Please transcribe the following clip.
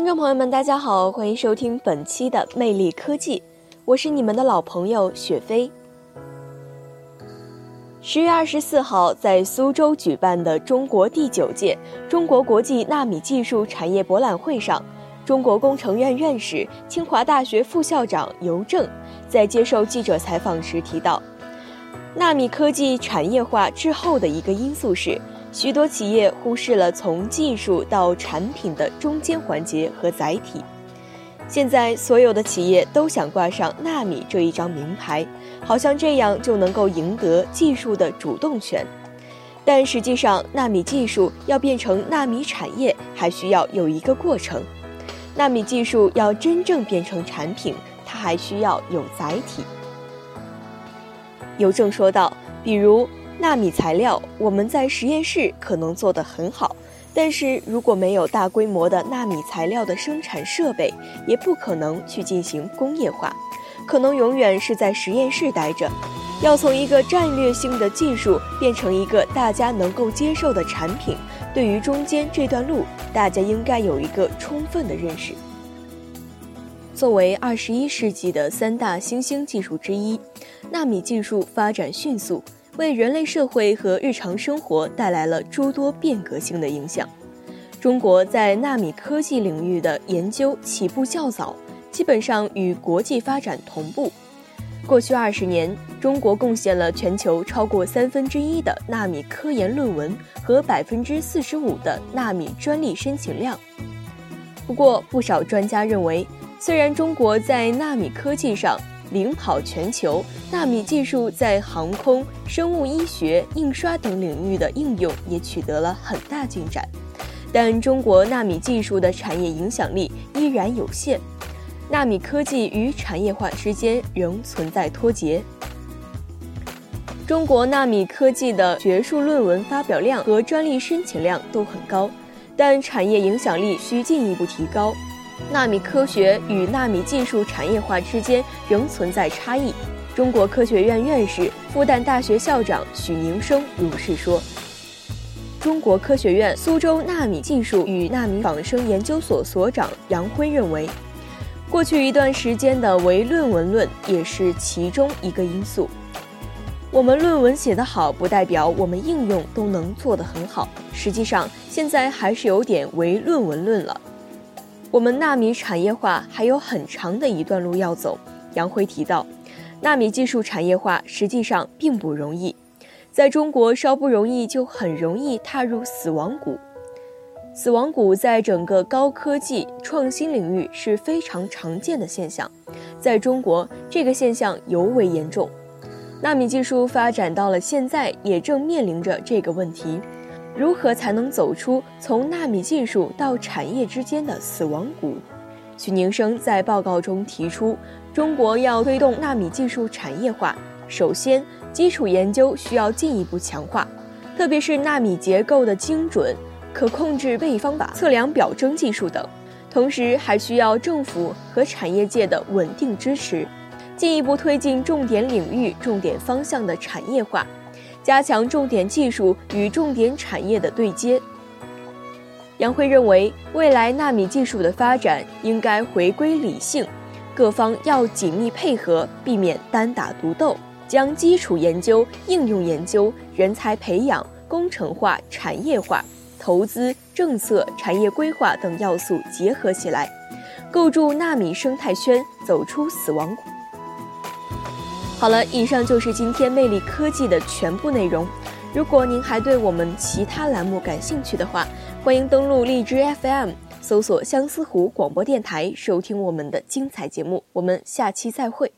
听众朋友们，大家好，欢迎收听本期的《魅力科技》，我是你们的老朋友雪飞。十月二十四号，在苏州举办的中国第九届中国国际纳米技术产业博览会上，中国工程院院士、清华大学副校长尤正在接受记者采访时提到，纳米科技产业化滞后的一个因素是。许多企业忽视了从技术到产品的中间环节和载体。现在，所有的企业都想挂上纳米这一张名牌，好像这样就能够赢得技术的主动权。但实际上，纳米技术要变成纳米产业，还需要有一个过程。纳米技术要真正变成产品，它还需要有载体。尤正说道：“比如。”纳米材料，我们在实验室可能做得很好，但是如果没有大规模的纳米材料的生产设备，也不可能去进行工业化，可能永远是在实验室待着。要从一个战略性的技术变成一个大家能够接受的产品，对于中间这段路，大家应该有一个充分的认识。作为二十一世纪的三大新兴技术之一，纳米技术发展迅速。为人类社会和日常生活带来了诸多变革性的影响。中国在纳米科技领域的研究起步较早，基本上与国际发展同步。过去二十年，中国贡献了全球超过三分之一的纳米科研论文和百分之四十五的纳米专利申请量。不过，不少专家认为，虽然中国在纳米科技上，领跑全球，纳米技术在航空、生物医学、印刷等领域的应用也取得了很大进展，但中国纳米技术的产业影响力依然有限，纳米科技与产业化之间仍存在脱节。中国纳米科技的学术论文发表量和专利申请量都很高，但产业影响力需进一步提高。纳米科学与纳米技术产业化之间仍存在差异。中国科学院院士、复旦大学校长许宁生如是说。中国科学院苏州纳米技术与纳米仿生研究所所长杨辉认为，过去一段时间的唯论文论也是其中一个因素。我们论文写得好，不代表我们应用都能做得很好。实际上，现在还是有点唯论文论了。我们纳米产业化还有很长的一段路要走。杨辉提到，纳米技术产业化实际上并不容易，在中国稍不容易就很容易踏入死亡谷。死亡谷在整个高科技创新领域是非常常见的现象，在中国这个现象尤为严重。纳米技术发展到了现在，也正面临着这个问题。如何才能走出从纳米技术到产业之间的死亡谷？许宁生在报告中提出，中国要推动纳米技术产业化，首先基础研究需要进一步强化，特别是纳米结构的精准、可控制位方法、测量表征技术等。同时，还需要政府和产业界的稳定支持，进一步推进重点领域、重点方向的产业化。加强重点技术与重点产业的对接。杨辉认为，未来纳米技术的发展应该回归理性，各方要紧密配合，避免单打独斗，将基础研究、应用研究、人才培养、工程化、产业化、投资、政策、产业规划等要素结合起来，构筑纳米生态圈，走出死亡谷。好了，以上就是今天魅力科技的全部内容。如果您还对我们其他栏目感兴趣的话，欢迎登录荔枝 FM，搜索相思湖广播电台，收听我们的精彩节目。我们下期再会。